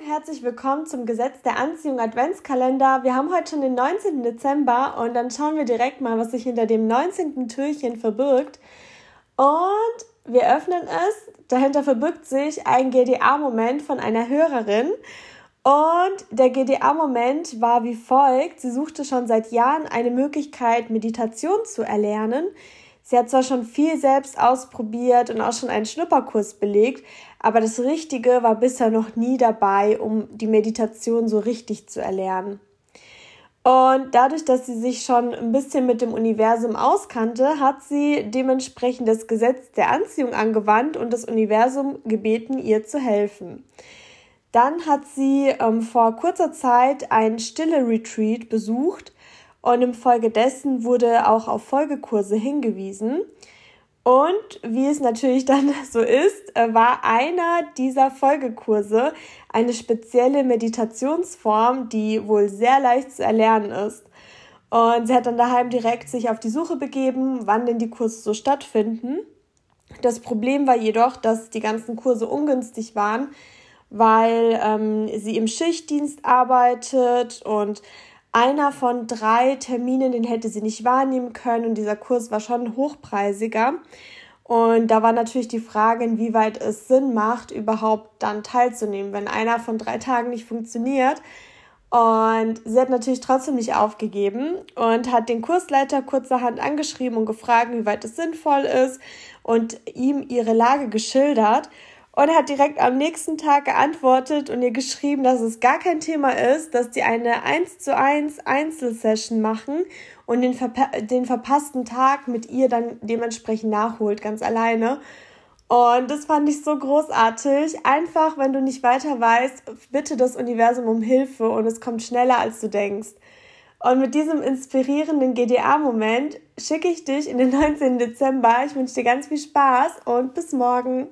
herzlich willkommen zum Gesetz der Anziehung Adventskalender. Wir haben heute schon den 19. Dezember und dann schauen wir direkt mal, was sich hinter dem 19. Türchen verbirgt. Und wir öffnen es. Dahinter verbirgt sich ein GDA-Moment von einer Hörerin. Und der GDA-Moment war wie folgt. Sie suchte schon seit Jahren eine Möglichkeit, Meditation zu erlernen. Sie hat zwar schon viel selbst ausprobiert und auch schon einen Schnupperkurs belegt, aber das Richtige war bisher noch nie dabei, um die Meditation so richtig zu erlernen. Und dadurch, dass sie sich schon ein bisschen mit dem Universum auskannte, hat sie dementsprechend das Gesetz der Anziehung angewandt und das Universum gebeten, ihr zu helfen. Dann hat sie ähm, vor kurzer Zeit ein stille Retreat besucht und infolgedessen wurde auch auf Folgekurse hingewiesen. Und wie es natürlich dann so ist, äh, war einer dieser Folgekurse eine spezielle Meditationsform, die wohl sehr leicht zu erlernen ist. Und sie hat dann daheim direkt sich auf die Suche begeben, wann denn die Kurse so stattfinden. Das Problem war jedoch, dass die ganzen Kurse ungünstig waren, weil ähm, sie im Schichtdienst arbeitet und einer von drei Terminen, den hätte sie nicht wahrnehmen können und dieser Kurs war schon hochpreisiger. Und da war natürlich die Frage, inwieweit es Sinn macht, überhaupt dann teilzunehmen, wenn einer von drei Tagen nicht funktioniert. Und sie hat natürlich trotzdem nicht aufgegeben und hat den Kursleiter kurzerhand angeschrieben und gefragt, wie weit es sinnvoll ist und ihm ihre Lage geschildert. Und hat direkt am nächsten Tag geantwortet und ihr geschrieben, dass es gar kein Thema ist, dass die eine 1 zu 1 Einzelsession machen und den, verpa den verpassten Tag mit ihr dann dementsprechend nachholt, ganz alleine. Und das fand ich so großartig. Einfach, wenn du nicht weiter weißt, bitte das Universum um Hilfe und es kommt schneller, als du denkst. Und mit diesem inspirierenden GDA-Moment schicke ich dich in den 19. Dezember. Ich wünsche dir ganz viel Spaß und bis morgen.